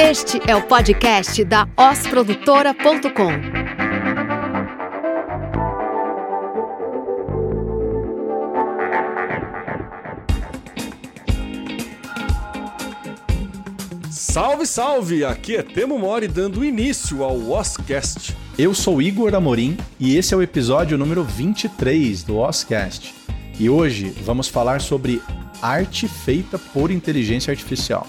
Este é o podcast da osprodutora.com. Salve, salve! Aqui é Temo Mori dando início ao Oscast. Eu sou Igor Amorim e esse é o episódio número 23 do Oscast. E hoje vamos falar sobre arte feita por inteligência artificial.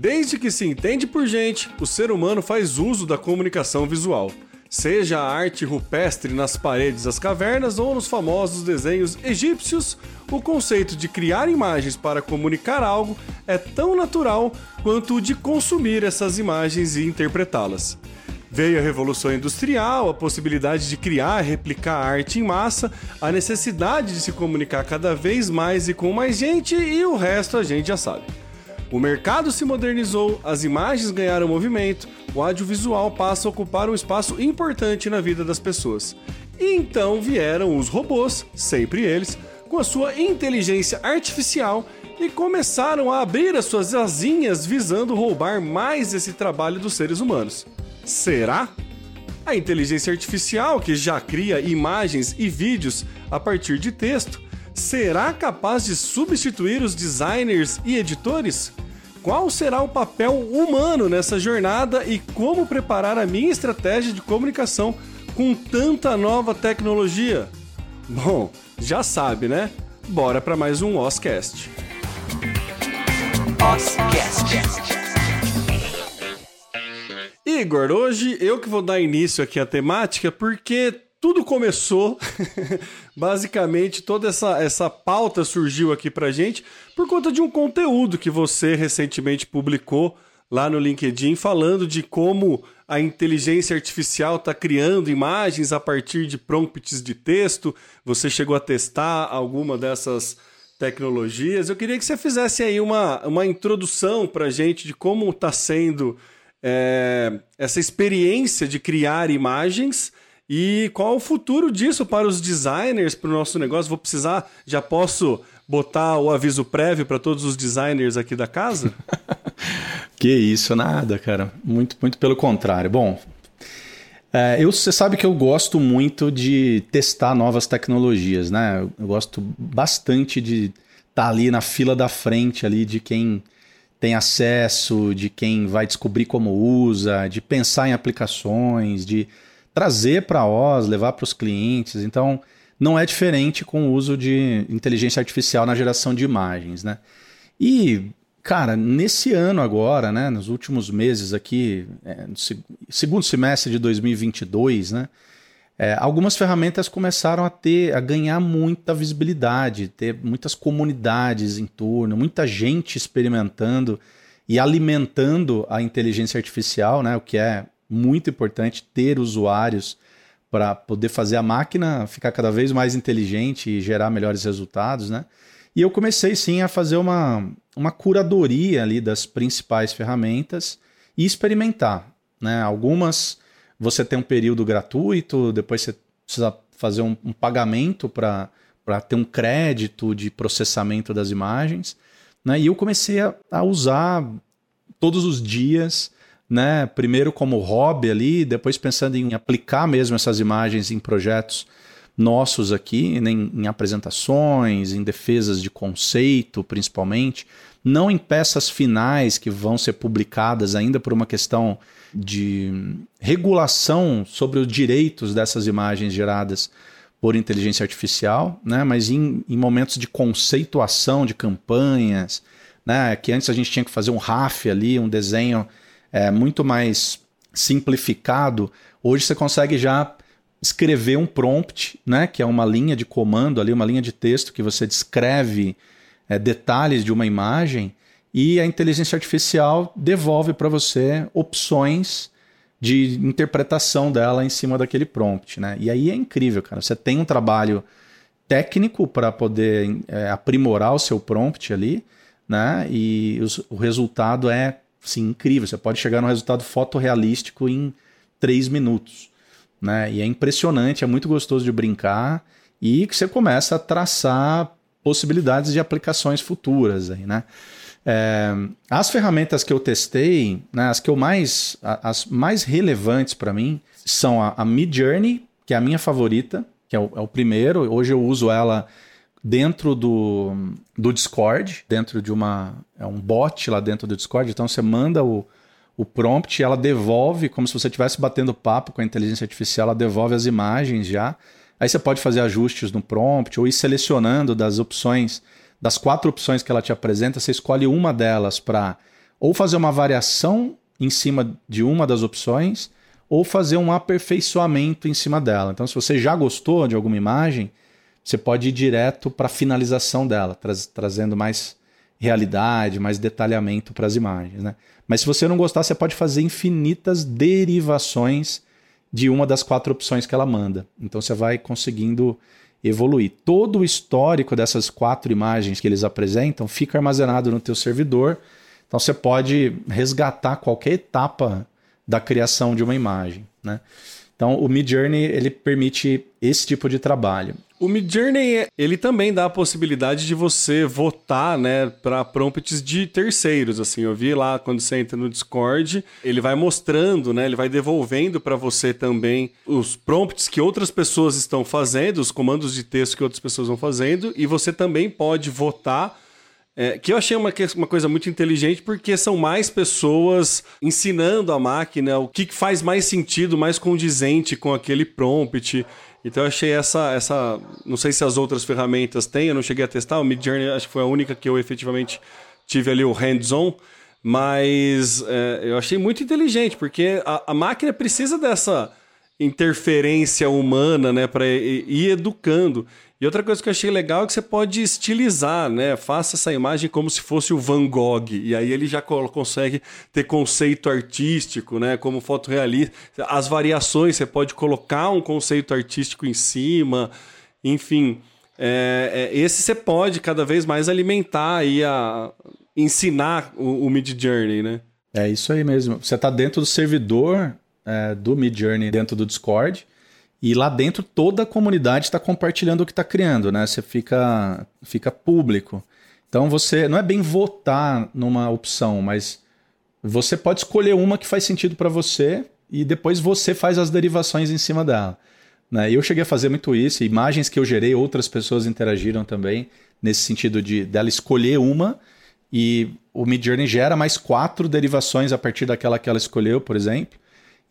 Desde que se entende por gente, o ser humano faz uso da comunicação visual. Seja a arte rupestre nas paredes das cavernas ou nos famosos desenhos egípcios, o conceito de criar imagens para comunicar algo é tão natural quanto o de consumir essas imagens e interpretá-las. Veio a Revolução Industrial, a possibilidade de criar e replicar arte em massa, a necessidade de se comunicar cada vez mais e com mais gente, e o resto a gente já sabe. O mercado se modernizou, as imagens ganharam movimento, o audiovisual passa a ocupar um espaço importante na vida das pessoas. E então vieram os robôs, sempre eles, com a sua inteligência artificial e começaram a abrir as suas asinhas visando roubar mais esse trabalho dos seres humanos. Será? A inteligência artificial, que já cria imagens e vídeos a partir de texto, será capaz de substituir os designers e editores? Qual será o papel humano nessa jornada e como preparar a minha estratégia de comunicação com tanta nova tecnologia? Bom, já sabe, né? Bora para mais um Oscast. Oscast. Igor, hoje eu que vou dar início aqui à temática porque tudo começou, basicamente toda essa, essa pauta surgiu aqui pra gente por conta de um conteúdo que você recentemente publicou lá no LinkedIn falando de como a inteligência artificial está criando imagens a partir de prompts de texto. Você chegou a testar alguma dessas tecnologias. Eu queria que você fizesse aí uma, uma introdução para a gente de como está sendo é, essa experiência de criar imagens e qual o futuro disso para os designers, para o nosso negócio? Vou precisar, já posso botar o aviso prévio para todos os designers aqui da casa? que isso, nada, cara. Muito, muito pelo contrário. Bom, é, eu, você sabe que eu gosto muito de testar novas tecnologias, né? Eu gosto bastante de estar tá ali na fila da frente ali de quem tem acesso, de quem vai descobrir como usa, de pensar em aplicações, de trazer para OS, levar para os clientes. Então, não é diferente com o uso de inteligência artificial na geração de imagens, né? E, cara, nesse ano agora, né, nos últimos meses aqui, é, segundo semestre de 2022, né, é, algumas ferramentas começaram a ter, a ganhar muita visibilidade, ter muitas comunidades em torno, muita gente experimentando e alimentando a inteligência artificial, né, o que é muito importante ter usuários para poder fazer a máquina ficar cada vez mais inteligente e gerar melhores resultados, né? E eu comecei sim a fazer uma, uma curadoria ali das principais ferramentas e experimentar, né? Algumas você tem um período gratuito, depois você precisa fazer um, um pagamento para ter um crédito de processamento das imagens, né? E eu comecei a, a usar todos os dias né? Primeiro como hobby ali, depois pensando em aplicar mesmo essas imagens em projetos nossos aqui, em, em apresentações, em defesas de conceito, principalmente, não em peças finais que vão ser publicadas ainda por uma questão de regulação sobre os direitos dessas imagens geradas por inteligência artificial, né? mas em, em momentos de conceituação de campanhas, né? que antes a gente tinha que fazer um RAF ali, um desenho é, muito mais simplificado, hoje você consegue já escrever um prompt, né, que é uma linha de comando ali, uma linha de texto que você descreve é, detalhes de uma imagem e a inteligência artificial devolve para você opções de interpretação dela em cima daquele prompt, né? E aí é incrível, cara. Você tem um trabalho técnico para poder é, aprimorar o seu prompt ali, né? E os, o resultado é sim, incrível. Você pode chegar no resultado fotorrealístico em três minutos. Né? E é impressionante, é muito gostoso de brincar e que você começa a traçar possibilidades de aplicações futuras aí, né? É, as ferramentas que eu testei, né, as que eu mais, as mais relevantes para mim são a, a Mid Journey, que é a minha favorita, que é o, é o, primeiro. Hoje eu uso ela dentro do, do Discord, dentro de uma é um bot lá dentro do Discord. Então você manda o, o prompt, ela devolve como se você estivesse batendo papo com a inteligência artificial, ela devolve as imagens já. Aí você pode fazer ajustes no prompt ou ir selecionando das opções das quatro opções que ela te apresenta, você escolhe uma delas para ou fazer uma variação em cima de uma das opções ou fazer um aperfeiçoamento em cima dela. Então, se você já gostou de alguma imagem, você pode ir direto para a finalização dela, tra trazendo mais realidade, mais detalhamento para as imagens. Né? Mas se você não gostar, você pode fazer infinitas derivações de uma das quatro opções que ela manda. Então você vai conseguindo evoluir. Todo o histórico dessas quatro imagens que eles apresentam fica armazenado no teu servidor. Então você pode resgatar qualquer etapa da criação de uma imagem, né? Então o Midjourney ele permite esse tipo de trabalho. O Midjourney, ele também dá a possibilidade de você votar, né, para prompts de terceiros, assim. Eu vi lá quando você entra no Discord, ele vai mostrando, né, ele vai devolvendo para você também os prompts que outras pessoas estão fazendo, os comandos de texto que outras pessoas vão fazendo, e você também pode votar é, que eu achei uma, uma coisa muito inteligente porque são mais pessoas ensinando a máquina o que faz mais sentido, mais condizente com aquele prompt. Então eu achei essa, essa. Não sei se as outras ferramentas têm, eu não cheguei a testar. O Midjourney acho que foi a única que eu efetivamente tive ali o hands-on. Mas é, eu achei muito inteligente, porque a, a, máquina precisa dessa interferência humana, né, para ir, ir educando. E outra coisa que eu achei legal é que você pode estilizar, né? Faça essa imagem como se fosse o Van Gogh. E aí ele já consegue ter conceito artístico, né? Como fotorrealista. As variações, você pode colocar um conceito artístico em cima. Enfim, é, é, esse você pode cada vez mais alimentar e a, ensinar o, o Mid Journey, né? É isso aí mesmo. Você está dentro do servidor é, do Mid Journey, dentro do Discord. E lá dentro toda a comunidade está compartilhando o que está criando, né? Você fica, fica público. Então você não é bem votar numa opção, mas você pode escolher uma que faz sentido para você e depois você faz as derivações em cima dela. Né? Eu cheguei a fazer muito isso, imagens que eu gerei, outras pessoas interagiram também nesse sentido de dela escolher uma e o Midjourney gera mais quatro derivações a partir daquela que ela escolheu, por exemplo.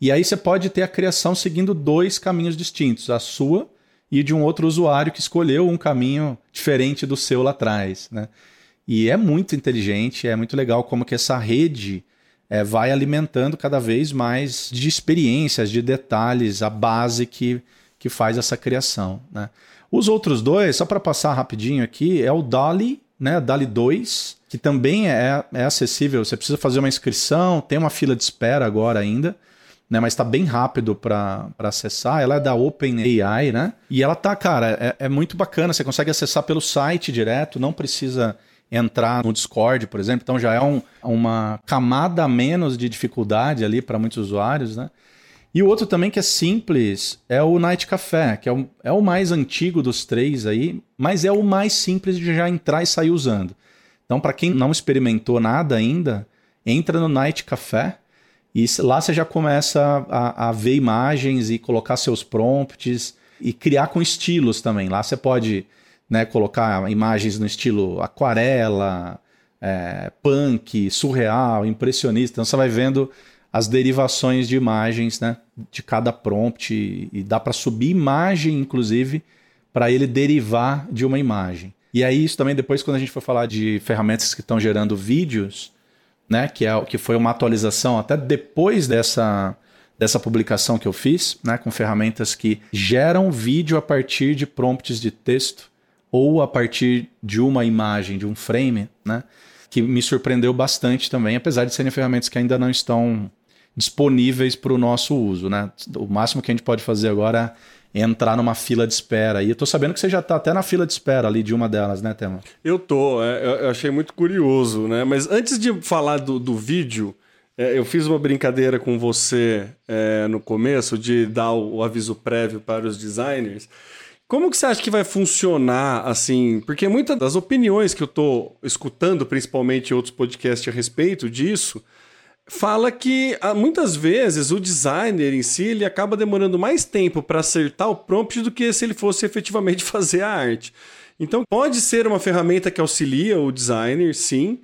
E aí você pode ter a criação seguindo dois caminhos distintos, a sua e de um outro usuário que escolheu um caminho diferente do seu lá atrás, né? E é muito inteligente, é muito legal como que essa rede é, vai alimentando cada vez mais de experiências, de detalhes, a base que, que faz essa criação, né? Os outros dois, só para passar rapidinho aqui, é o DALI, né? DALI 2, que também é, é acessível. Você precisa fazer uma inscrição, tem uma fila de espera agora ainda né? Mas está bem rápido para acessar. Ela é da OpenAI, né? E ela tá, cara, é, é muito bacana. Você consegue acessar pelo site direto, não precisa entrar no Discord, por exemplo. Então já é um, uma camada a menos de dificuldade ali para muitos usuários, né? E o outro também que é simples é o Night Café, que é o, é o mais antigo dos três aí, mas é o mais simples de já entrar e sair usando. Então, para quem não experimentou nada ainda, entra no Night Café e lá você já começa a, a ver imagens e colocar seus prompts e criar com estilos também. Lá você pode né, colocar imagens no estilo aquarela, é, punk, surreal, impressionista. Então você vai vendo as derivações de imagens né, de cada prompt e, e dá para subir imagem, inclusive, para ele derivar de uma imagem. E aí, isso também, depois, quando a gente for falar de ferramentas que estão gerando vídeos, né? Que, é, que foi uma atualização até depois dessa, dessa publicação que eu fiz, né? Com ferramentas que geram vídeo a partir de prompts de texto ou a partir de uma imagem, de um frame, né? Que me surpreendeu bastante também, apesar de serem ferramentas que ainda não estão disponíveis para o nosso uso, né? O máximo que a gente pode fazer agora é entrar numa fila de espera. E eu tô sabendo que você já tá até na fila de espera ali de uma delas, né, Tema? Eu tô, é, eu achei muito curioso, né? Mas antes de falar do, do vídeo, é, eu fiz uma brincadeira com você é, no começo de dar o, o, aviso prévio para os designers. Como que você acha que vai funcionar assim? Porque muitas das opiniões que eu tô escutando, principalmente em outros podcasts a respeito disso, fala que ah, muitas vezes o designer em si ele acaba demorando mais tempo para acertar o prompt do que se ele fosse efetivamente fazer a arte. Então pode ser uma ferramenta que auxilia o designer, sim,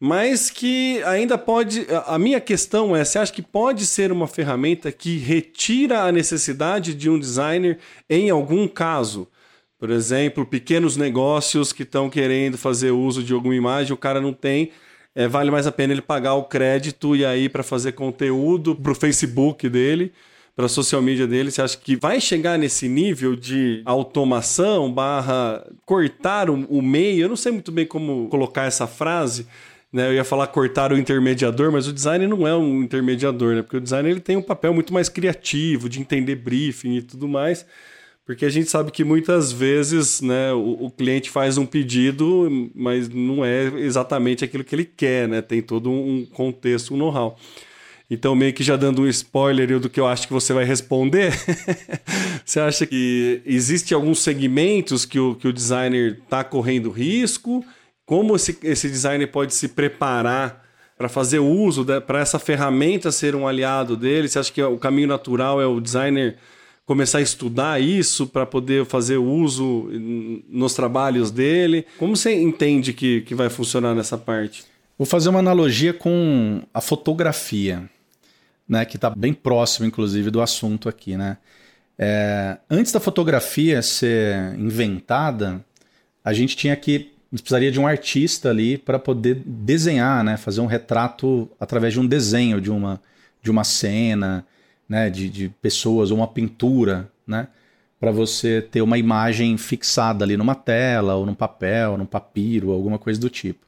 mas que ainda pode. A minha questão é: você acha que pode ser uma ferramenta que retira a necessidade de um designer em algum caso? Por exemplo, pequenos negócios que estão querendo fazer uso de alguma imagem, o cara não tem. É, vale mais a pena ele pagar o crédito e aí para fazer conteúdo para o Facebook dele, para a social media dele. Você acha que vai chegar nesse nível de automação barra cortar o, o meio? Eu não sei muito bem como colocar essa frase, né? Eu ia falar cortar o intermediador, mas o design não é um intermediador, né? Porque o design ele tem um papel muito mais criativo, de entender briefing e tudo mais. Porque a gente sabe que muitas vezes né, o, o cliente faz um pedido, mas não é exatamente aquilo que ele quer, né? Tem todo um contexto, um know-how. Então, meio que já dando um spoiler do que eu acho que você vai responder, você acha que existe alguns segmentos que o, que o designer está correndo risco? como esse, esse designer pode se preparar para fazer uso, para essa ferramenta ser um aliado dele? Você acha que o caminho natural é o designer começar a estudar isso para poder fazer uso nos trabalhos dele? Como você entende que, que vai funcionar nessa parte? Vou fazer uma analogia com a fotografia, né, que está bem próximo, inclusive, do assunto aqui. Né? É, antes da fotografia ser inventada, a gente tinha que precisaria de um artista ali para poder desenhar, né? Fazer um retrato através de um desenho de uma, de uma cena, né? De, de pessoas, ou uma pintura, né? Para você ter uma imagem fixada ali numa tela, ou num papel, num papiro, alguma coisa do tipo.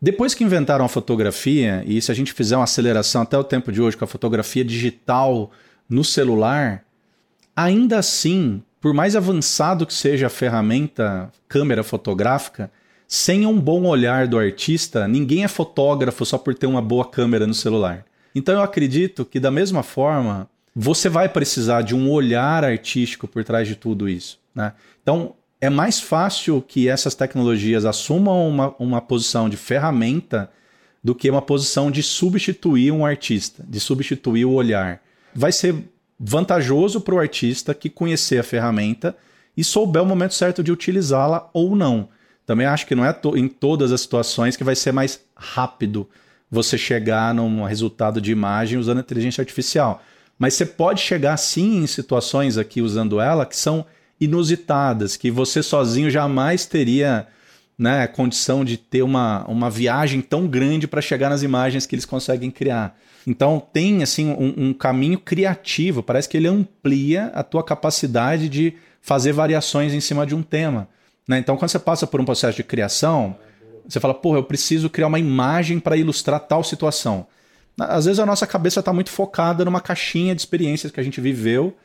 Depois que inventaram a fotografia, e se a gente fizer uma aceleração até o tempo de hoje com a fotografia digital no celular, ainda assim, por mais avançado que seja a ferramenta câmera fotográfica, sem um bom olhar do artista, ninguém é fotógrafo só por ter uma boa câmera no celular. Então eu acredito que, da mesma forma, você vai precisar de um olhar artístico por trás de tudo isso. Né? Então é mais fácil que essas tecnologias assumam uma, uma posição de ferramenta do que uma posição de substituir um artista, de substituir o olhar. Vai ser vantajoso para o artista que conhecer a ferramenta e souber o momento certo de utilizá-la ou não. Também acho que não é em todas as situações que vai ser mais rápido você chegar num resultado de imagem usando inteligência artificial. Mas você pode chegar sim em situações aqui usando ela que são inusitadas, que você sozinho jamais teria né, condição de ter uma, uma viagem tão grande para chegar nas imagens que eles conseguem criar. Então tem assim um, um, caminho criativo, parece que ele amplia a tua capacidade de fazer variações em cima de um tema. Né? Então, quando você passa por um processo de criação, você fala, porra, eu preciso criar uma imagem para ilustrar tal situação. Às vezes a nossa cabeça está muito focada numa caixinha de experiências que a gente viveu,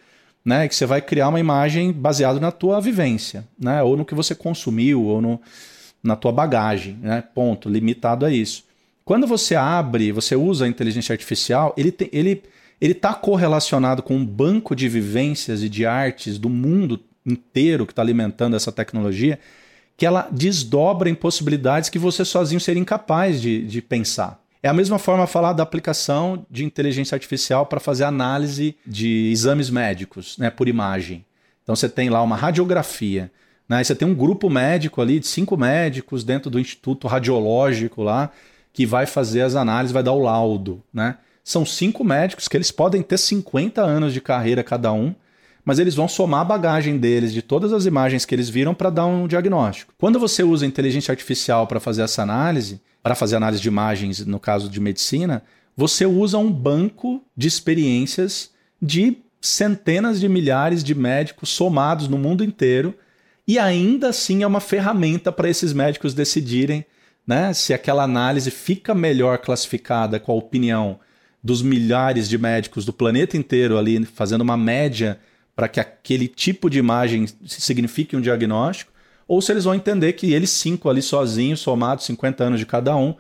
né? Que você vai criar uma imagem baseada na tua vivência, né? Ou no que você consumiu, ou no, na tua bagagem, né? Ponto, limitado a isso. Quando você abre, você usa a inteligência artificial, ele ele ele está correlacionado com um banco de vivências e de artes do mundo inteiro que está alimentando essa tecnologia, que ela desdobra em possibilidades que você sozinho seria incapaz de, de pensar. É a mesma forma falar da aplicação de inteligência artificial para fazer análise de exames médicos, né, por imagem. Então você tem lá uma radiografia, né, você tem um grupo médico ali de cinco médicos dentro do instituto radiológico lá que vai fazer as análises, vai dar o laudo, né? São cinco médicos que eles podem ter 50 anos de carreira cada um, mas eles vão somar a bagagem deles de todas as imagens que eles viram para dar um diagnóstico. Quando você usa inteligência artificial para fazer essa análise, para fazer análise de imagens no caso de medicina, você usa um banco de experiências de centenas de milhares de médicos somados no mundo inteiro e ainda assim é uma ferramenta para esses médicos decidirem né, se aquela análise fica melhor classificada com a opinião dos milhares de médicos do planeta inteiro ali fazendo uma média para que aquele tipo de imagem signifique um diagnóstico, ou se eles vão entender que eles cinco ali sozinhos, somados 50 anos de cada um,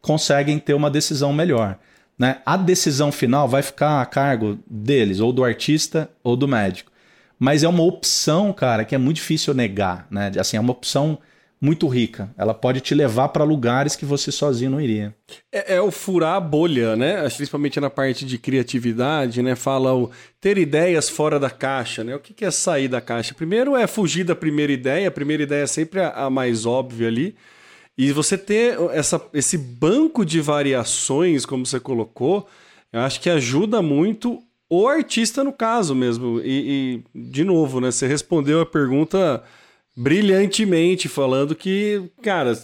conseguem ter uma decisão melhor. Né? A decisão final vai ficar a cargo deles, ou do artista ou do médico. mas é uma opção, cara, que é muito difícil negar, né? Assim, é uma opção muito rica. Ela pode te levar para lugares que você sozinho não iria. É, é, o furar a bolha, né? Principalmente na parte de criatividade, né? Fala o ter ideias fora da caixa, né? O que é sair da caixa? Primeiro é fugir da primeira ideia. A primeira ideia é sempre a mais óbvia ali. E você ter essa, esse banco de variações, como você colocou, eu acho que ajuda muito o artista no caso mesmo. E, e de novo, né? Você respondeu a pergunta brilhantemente falando que, cara,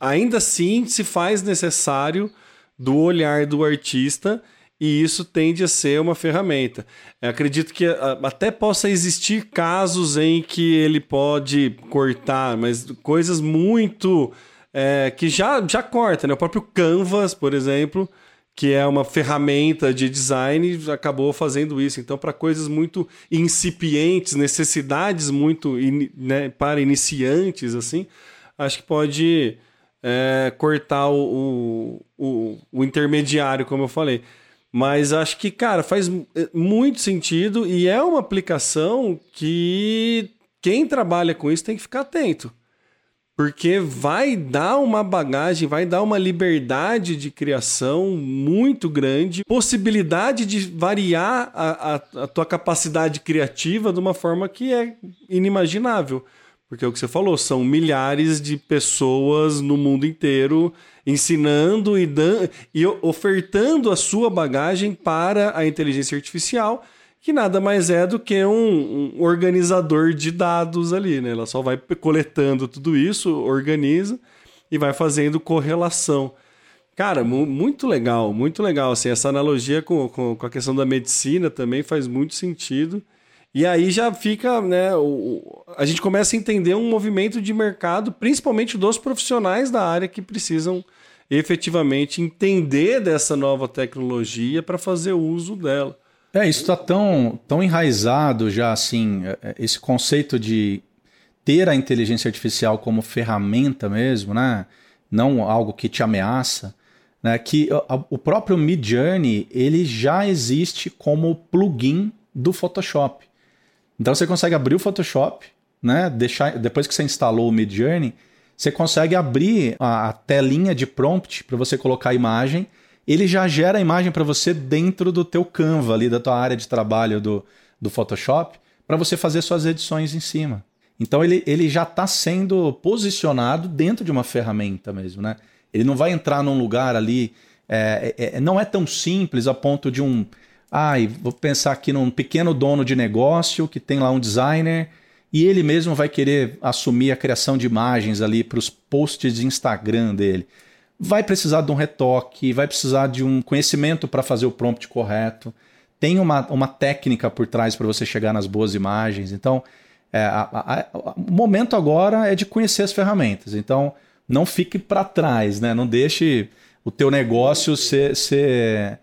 ainda assim se faz necessário do olhar do artista e isso tende a ser uma ferramenta. Eu acredito que até possa existir casos em que ele pode cortar, mas coisas muito é, que já, já corta, né? O próprio Canvas, por exemplo, que é uma ferramenta de design, acabou fazendo isso. Então, para coisas muito incipientes, necessidades muito né, para iniciantes, assim, acho que pode é, cortar o, o, o, intermediário, como eu falei. Mas acho que, cara, faz é, muito sentido e é uma aplicação que quem trabalha com isso tem que ficar atento porque vai dar uma bagagem, vai dar uma liberdade de criação muito grande, possibilidade de variar a, a, a, tua capacidade criativa de uma forma que é inimaginável. Porque é o que você falou, são milhares de pessoas no mundo inteiro ensinando e, e ofertando a sua bagagem para a inteligência artificial que nada mais é do que um, um, organizador de dados ali, né? Ela só vai coletando tudo isso, organiza e vai fazendo correlação. Cara, muito legal, muito legal. Assim, essa analogia com, com, com, a questão da medicina também faz muito sentido. E aí já fica, né? O, a gente começa a entender um movimento de mercado, principalmente dos profissionais da área que precisam efetivamente entender dessa nova tecnologia para fazer uso dela. É, isso está tão, tão enraizado já, assim, é, é, esse conceito de ter a inteligência artificial como ferramenta mesmo, né? Não algo que te ameaça, né? Que o próprio Midjourney, ele já existe como plugin do Photoshop. Então você consegue abrir o Photoshop, né? Deixar, depois que você instalou o Midjourney, você consegue abrir a, a telinha de prompt para você colocar a imagem ele já gera a imagem para você dentro do teu Canva ali, da tua área de trabalho do, do Photoshop, para você fazer suas edições em cima. Então ele, ele já está sendo posicionado dentro de uma ferramenta mesmo, né? Ele não vai entrar num lugar ali. É, é, é não é tão simples a ponto de um. Ai, ah, vou pensar aqui num pequeno dono de negócio que tem lá um designer e ele mesmo vai querer assumir a criação de imagens ali para os posts de Instagram dele vai precisar de um retoque, vai precisar de um conhecimento para fazer o prompt correto. Tem uma, uma técnica por trás para você chegar nas boas imagens. Então, é, a, a, a, o momento agora é de conhecer as ferramentas. Então, não fique para trás, né? Não deixe o teu negócio ser, ser,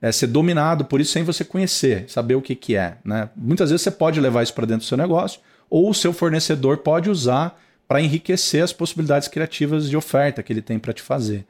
é, ser dominado por isso sem você conhecer, saber o que, que é. Né? Muitas vezes você pode levar isso para dentro do seu negócio, ou o seu fornecedor pode usar para enriquecer as possibilidades criativas de oferta que ele tem para te fazer.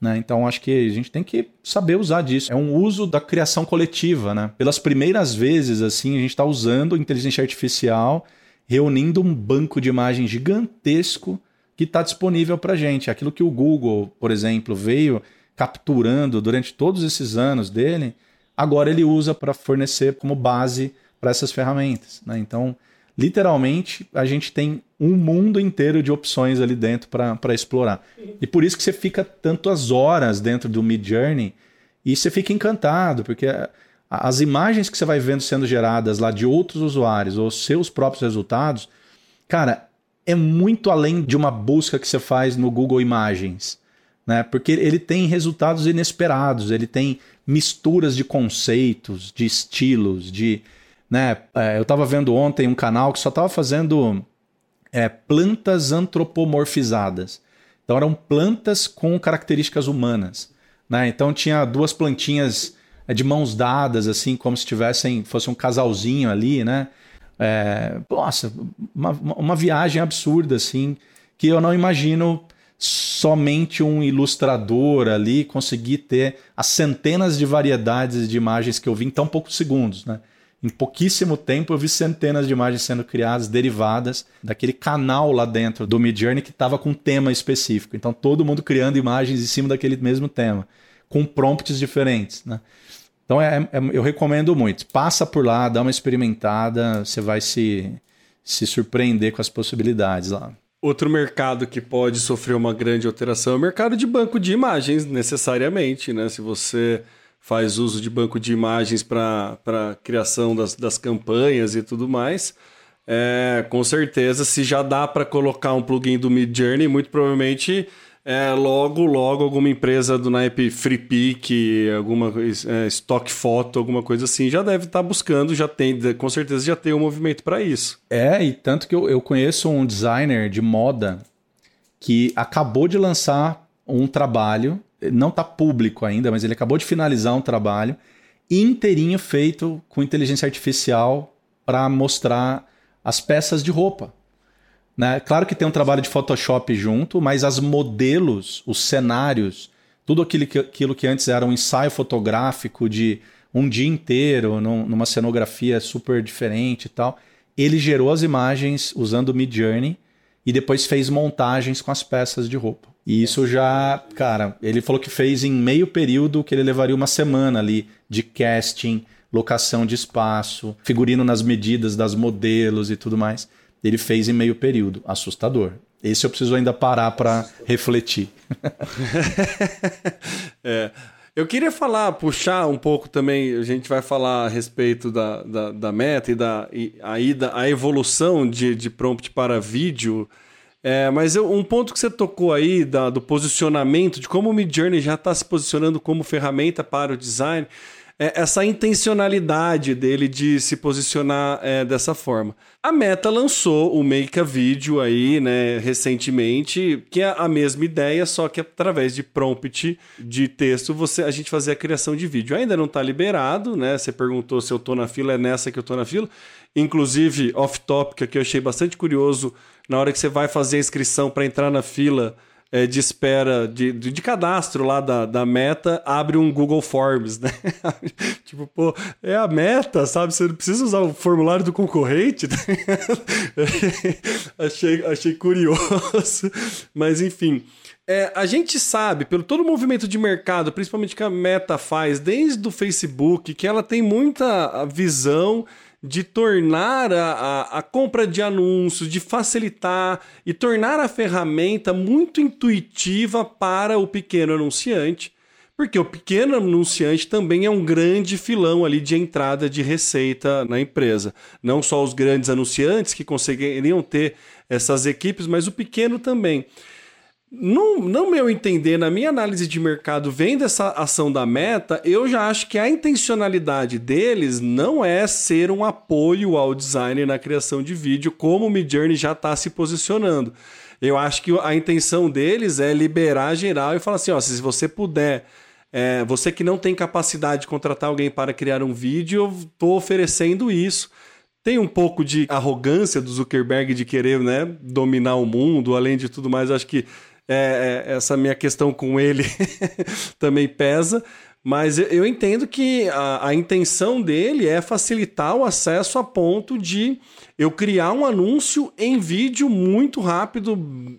Né? Então acho que a gente tem que saber usar disso. É um uso da criação coletiva. Né? Pelas primeiras vezes, assim, a gente está usando inteligência artificial, reunindo um banco de imagens gigantesco que está disponível para gente. Aquilo que o Google, por exemplo, veio capturando durante todos esses anos dele, agora ele usa para fornecer como base para essas ferramentas. Né? Então literalmente a gente tem um mundo inteiro de opções ali dentro para explorar. E por isso que você fica tantas horas dentro do Mid Journey e você fica encantado, porque as imagens que você vai vendo sendo geradas lá de outros usuários ou seus próprios resultados, cara, é muito além de uma busca que você faz no Google Imagens. Né? Porque ele tem resultados inesperados, ele tem misturas de conceitos, de estilos, de, né? É, eu estava vendo ontem um canal que só estava fazendo é, plantas antropomorfizadas. Então eram plantas com características humanas. Né? Então tinha duas plantinhas é, de mãos dadas, assim, como se tivessem, fosse um casalzinho ali, né? É, nossa, uma, uma viagem absurda, assim, que eu não imagino somente um ilustrador ali conseguir ter as centenas de variedades de imagens que eu vi em tão poucos segundos, né? Em pouquíssimo tempo eu vi centenas de imagens sendo criadas, derivadas daquele canal lá dentro do Midjourney que estava com um tema específico. Então todo mundo criando imagens em cima daquele mesmo tema, com prompts diferentes. Né? Então é, é, eu recomendo muito. Passa por lá, dá uma experimentada, você vai se, se surpreender com as possibilidades lá. Outro mercado que pode sofrer uma grande alteração é o mercado de banco de imagens, necessariamente, né? Se você faz uso de banco de imagens para criação das, das campanhas e tudo mais. É, com certeza, se já dá para colocar um plugin do Mid Journey, muito provavelmente é, logo, logo alguma empresa do naipe FreePic, alguma é, Stock Photo, alguma coisa assim, já deve estar tá buscando, já tem, com certeza já tem um movimento para isso. É, e tanto que eu, eu conheço um designer de moda que acabou de lançar um trabalho não está público ainda, mas ele acabou de finalizar um trabalho inteirinho feito com inteligência artificial para mostrar as peças de roupa. Né? Claro que tem um trabalho de Photoshop junto, mas as modelos, os cenários, tudo aquilo que, aquilo que antes era um ensaio fotográfico de um dia inteiro, num, numa cenografia super diferente e tal, ele gerou as imagens usando o Midjourney e depois fez montagens com as peças de roupa. E isso já, cara, ele falou que fez em meio período que ele levaria uma semana ali de casting, locação de espaço, figurino nas medidas das modelos e tudo mais. Ele fez em meio período. Assustador. Esse eu preciso ainda parar para refletir. é. Eu queria falar, puxar um pouco também, a gente vai falar a respeito da, da, da meta e da e a, ida, a evolução de, de prompt para vídeo é, mas eu, um ponto que você tocou aí da, do posicionamento, de como o Midjourney já está se posicionando como ferramenta para o design, é essa intencionalidade dele de se posicionar é, dessa forma. A Meta lançou o Make a Video aí, né, recentemente, que é a mesma ideia, só que através de prompt de texto você a gente fazer a criação de vídeo. Ainda não está liberado, né? Você perguntou se eu estou na fila, é nessa que eu estou na fila. Inclusive, off-topic que eu achei bastante curioso na hora que você vai fazer a inscrição para entrar na fila é, de espera de, de, de, cadastro lá da, da meta, abre um Google Forms, né? tipo, pô, é a meta, sabe? Você não precisa usar o formulário do concorrente. Tá achei, achei curioso. Mas, enfim. É, a gente sabe, pelo todo o movimento de mercado, principalmente que a Meta faz, desde o Facebook, que ela tem muita visão de tornar a, a, a, compra de anúncios, de facilitar e tornar a ferramenta muito intuitiva para o pequeno anunciante, porque o pequeno anunciante também é um grande filão ali de entrada de receita na empresa. Não só os grandes anunciantes que conseguiriam ter essas equipes, mas o pequeno também. No, no meu entender, na minha análise de mercado, vendo essa ação da Meta, eu já acho que a intencionalidade deles não é ser um apoio ao designer na criação de vídeo, como o Midjourney já está se posicionando. Eu acho que a intenção deles é liberar geral e falar assim: ó, se você puder, é, você que não tem capacidade de contratar alguém para criar um vídeo, eu estou oferecendo isso. Tem um pouco de arrogância do Zuckerberg de querer né, dominar o mundo, além de tudo mais, acho que é, é, essa minha questão com ele também pesa. Mas eu entendo que a, a, intenção dele é facilitar o acesso a ponto de eu criar um anúncio em vídeo muito rápido.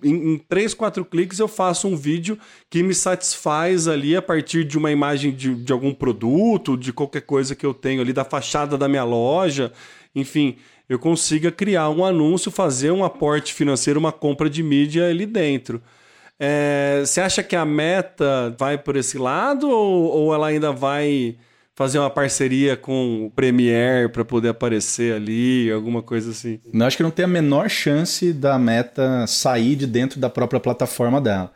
Em, em 3, 4 cliques eu faço um vídeo que me satisfaz ali a partir de uma imagem de, de algum produto, de qualquer coisa que eu tenho ali, da fachada da minha loja. Enfim, eu consiga criar um anúncio, fazer um aporte financeiro, uma compra de mídia ali dentro. É, você acha que a meta vai por esse lado ou, ou ela ainda vai fazer uma parceria com o Premiere para poder aparecer ali, alguma coisa assim? Não, acho que não tem a menor chance da meta sair de dentro da própria plataforma dela.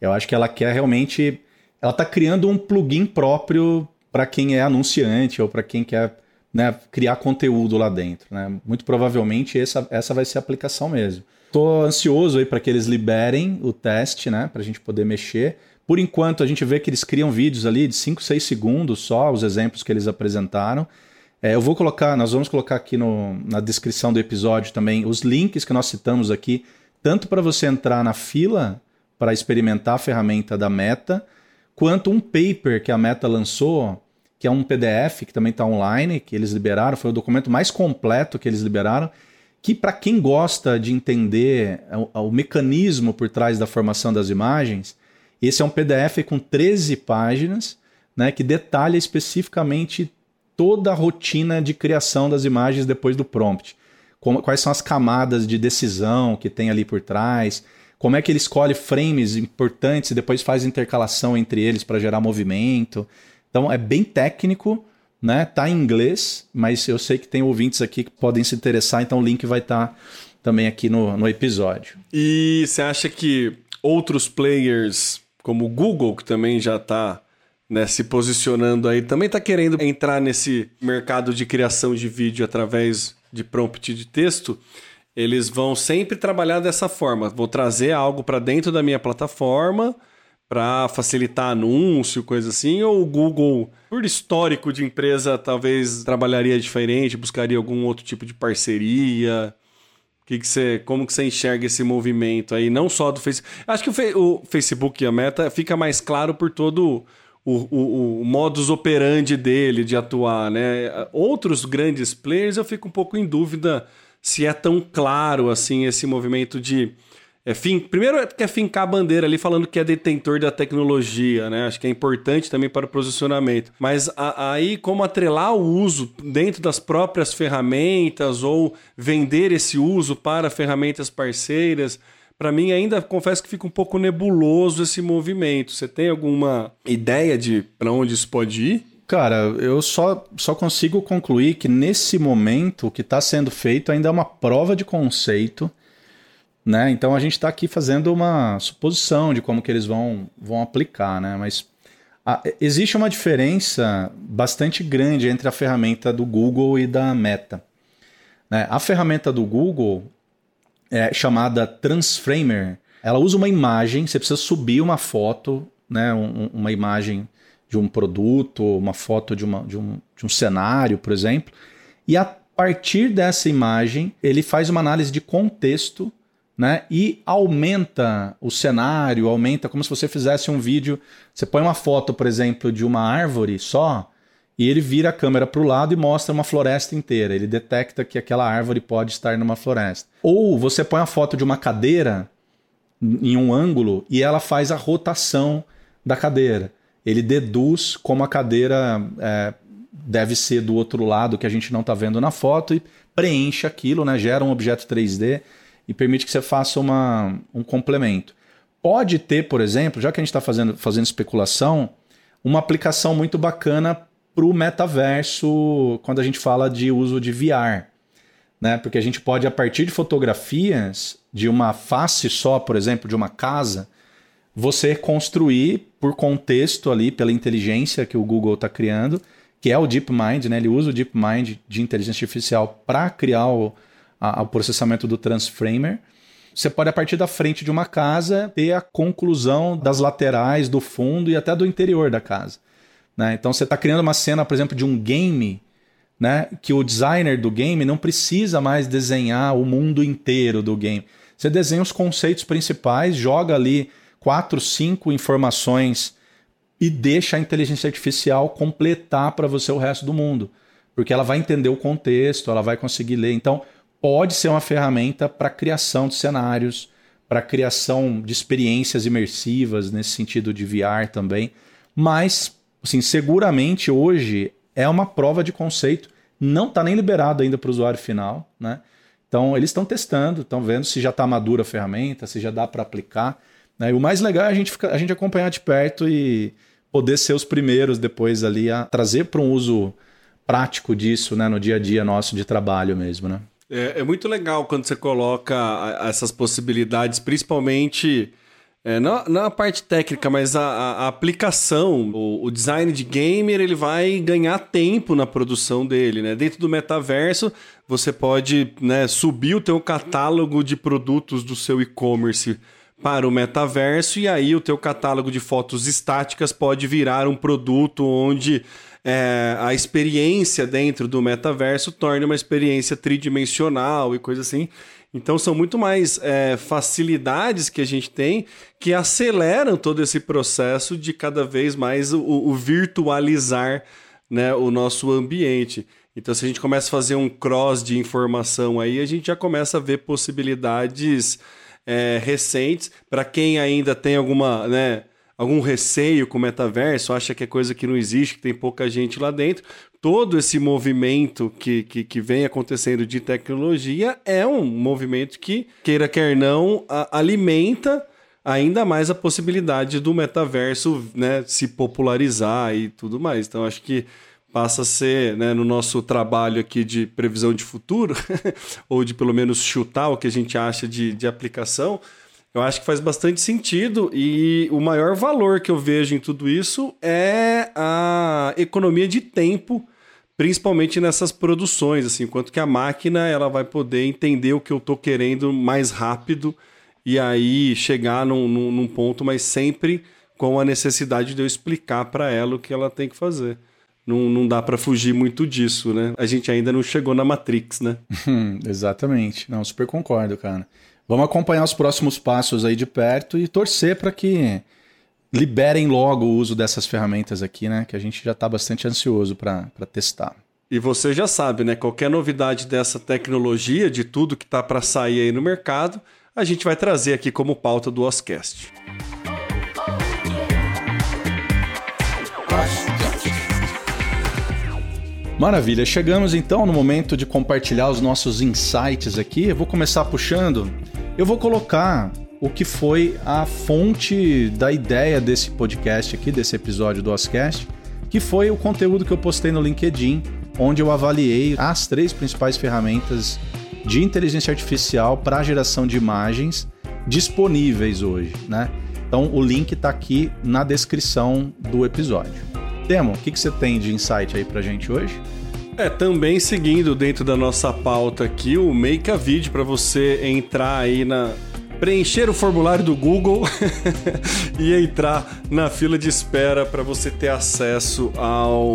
Eu acho que ela quer realmente. Ela está criando um plugin próprio para quem é anunciante ou para quem quer né, criar conteúdo lá dentro. Né? Muito provavelmente essa, essa vai ser a aplicação mesmo. Tô ansioso aí para que eles liberem o teste, né, para a gente poder mexer. Por enquanto, a gente vê que eles criam vídeos ali de 5, 6 segundos só, os exemplos que eles apresentaram. É, eu vou colocar, nós vamos colocar aqui no, na descrição do episódio também os links que nós citamos aqui, tanto para você entrar na fila para experimentar a ferramenta da Meta, quanto um paper que a Meta lançou que é um PDF que também está online, que eles liberaram, foi o documento mais completo que eles liberaram, que para quem gosta de entender o, o, mecanismo por trás da formação das imagens, esse é um PDF com 13 páginas, né, que detalha especificamente toda a rotina de criação das imagens depois do prompt. Como, quais são as camadas de decisão que tem ali por trás, como é que ele escolhe frames importantes e depois faz intercalação entre eles para gerar movimento. Então é bem técnico, né? Tá em inglês, mas eu sei que tem ouvintes aqui que podem se interessar, então o link vai estar tá também aqui no, no episódio. E você acha que outros players, como o Google, que também já está né, se posicionando aí, também está querendo entrar nesse mercado de criação de vídeo através de prompt de texto? Eles vão sempre trabalhar dessa forma. Vou trazer algo para dentro da minha plataforma para facilitar anúncio, coisa assim, ou o Google, por histórico de empresa, talvez trabalharia diferente, buscaria algum outro tipo de parceria? Que que você, como que você enxerga esse movimento aí, não só do Facebook? Acho que o, Facebook e a Meta fica mais claro por todo o, o, o modus operandi dele de atuar, né? Outros grandes players eu fico um pouco em dúvida se é tão claro assim esse movimento de é, fim, primeiro é é fincar a bandeira ali falando que é detentor da tecnologia, né? Acho que é importante também para o posicionamento. Mas a, aí, como atrelar o uso dentro das próprias ferramentas ou vender esse uso para ferramentas parceiras, para mim ainda confesso que fica um pouco nebuloso esse movimento. Você tem alguma ideia de para onde isso pode ir? Cara, eu só, só consigo concluir que nesse momento o que está sendo feito ainda é uma prova de conceito né? Então a gente está aqui fazendo uma suposição de como que eles vão, vão aplicar, né? Mas a, existe uma diferença bastante grande entre a ferramenta do Google e da Meta. Né? A ferramenta do Google é chamada Transframer. Ela usa uma imagem, você precisa subir uma foto, né? Um, uma imagem de um produto, uma foto de, uma, de, um, de um cenário, por exemplo, e a partir dessa imagem ele faz uma análise de contexto né? E aumenta o cenário, aumenta como se você fizesse um vídeo. Você põe uma foto, por exemplo, de uma árvore só, e ele vira a câmera para o lado e mostra uma floresta inteira. Ele detecta que aquela árvore pode estar numa floresta. Ou você põe a foto de uma cadeira em um ângulo e ela faz a rotação da cadeira. Ele deduz como a cadeira é, deve ser do outro lado que a gente não está vendo na foto e preenche aquilo, né? gera um objeto 3D e permite que você faça uma, um complemento. Pode ter, por exemplo, já que a gente está fazendo, fazendo especulação, uma aplicação muito bacana para o metaverso quando a gente fala de uso de VR. Né? Porque a gente pode, a partir de fotografias de uma face só, por exemplo, de uma casa, você construir por contexto ali, pela inteligência que o Google está criando, que é o DeepMind, né? ele usa o DeepMind de inteligência artificial para criar o, ao processamento do transframer. Você pode, a partir da frente de uma casa, ter a conclusão das laterais, do fundo e até do interior da casa. Né? Então você está criando uma cena, por exemplo, de um game, né? que o designer do game não precisa mais desenhar o mundo inteiro do game. Você desenha os conceitos principais, joga ali quatro, cinco informações e deixa a inteligência artificial completar para você o resto do mundo. Porque ela vai entender o contexto, ela vai conseguir ler. Então, pode ser uma ferramenta para criação de cenários, para criação de experiências imersivas nesse sentido de VR também. Mas, assim, seguramente hoje é uma prova de conceito. Não está nem liberado ainda para o usuário final, né? Então eles estão testando, estão vendo se já está madura a ferramenta, se já dá para aplicar. Né? E o mais legal é a gente, ficar, a gente acompanhar de perto e poder ser os primeiros depois ali a trazer para um uso prático disso, né, no dia a dia nosso de trabalho mesmo, né? É, é muito legal quando você coloca essas possibilidades, principalmente é, não, não a parte técnica, mas a, a, aplicação. O, o, design de gamer ele vai ganhar tempo na produção dele, né? Dentro do metaverso, você pode né, subir o teu catálogo de produtos do seu e-commerce para o metaverso e aí o teu catálogo de fotos estáticas pode virar um produto onde é, a experiência dentro do metaverso torne uma experiência tridimensional e coisa assim. Então são muito mais é, facilidades que a gente tem que aceleram todo esse processo de cada vez mais o, o virtualizar né, o nosso ambiente. Então, se a gente começa a fazer um cross de informação aí, a gente já começa a ver possibilidades é, recentes. Para quem ainda tem alguma, né, algum receio com o metaverso, acha que é coisa que não existe, que tem pouca gente lá dentro, todo esse movimento que, que, que vem acontecendo de tecnologia é um movimento que, queira quer não, a, alimenta ainda mais a possibilidade do metaverso né, se popularizar e tudo mais. Então, acho que passa a ser, né, no nosso trabalho aqui de previsão de futuro, ou de pelo menos chutar o que a gente acha de, de aplicação, eu acho que faz bastante sentido e o maior valor que eu vejo em tudo isso é a economia de tempo, principalmente nessas produções, assim, quanto que a máquina ela vai poder entender o que eu estou querendo mais rápido e aí chegar num, num, num ponto, mas sempre com a necessidade de eu explicar para ela o que ela tem que fazer não, não dá para fugir muito disso, né? A gente ainda não chegou na Matrix, né? Exatamente. Não, super concordo, cara. Vamos acompanhar os próximos passos aí de perto e torcer para que liberem logo o uso dessas ferramentas aqui, né? Que a gente já está bastante ansioso para testar. E você já sabe, né? Qualquer novidade dessa tecnologia, de tudo que está para sair aí no mercado, a gente vai trazer aqui como pauta do Oscast. Maravilha, chegamos então no momento de compartilhar os nossos insights aqui. Eu vou começar puxando. Eu vou colocar o que foi a fonte da ideia desse podcast aqui, desse episódio do Oscast, que foi o conteúdo que eu postei no LinkedIn, onde eu avaliei as três principais ferramentas de inteligência artificial para geração de imagens disponíveis hoje, né? Então o link está aqui na descrição do episódio. Temo, o que, que você tem de insight aí pra gente hoje? É, também seguindo dentro da nossa pauta aqui, o Make a Video para você entrar aí na preencher o formulário do Google e entrar na fila de espera para você ter acesso ao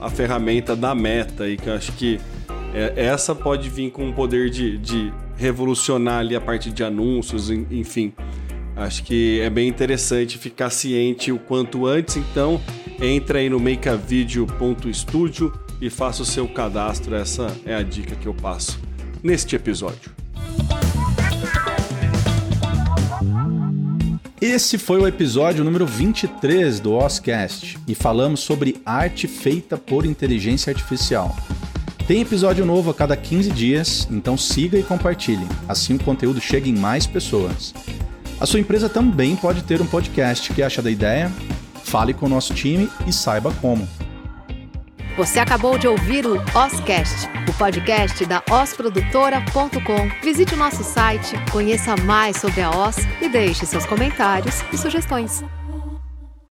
a ferramenta da Meta e que eu acho que é, essa pode vir com o poder de, de revolucionar ali a parte de anúncios, enfim. Acho que é bem interessante ficar ciente o quanto antes, então entra aí no makeavideo.studio e faça o seu cadastro. Essa é a dica que eu passo neste episódio. Esse foi o episódio número 23 do Oscast e falamos sobre arte feita por inteligência artificial. Tem episódio novo a cada 15 dias, então siga e compartilhe, assim o conteúdo chega em mais pessoas. A sua empresa também pode ter um podcast. que acha da ideia? Fale com o nosso time e saiba como. Você acabou de ouvir o Oscast, o podcast da osprodutora.com. Visite o nosso site, conheça mais sobre a Os e deixe seus comentários e sugestões.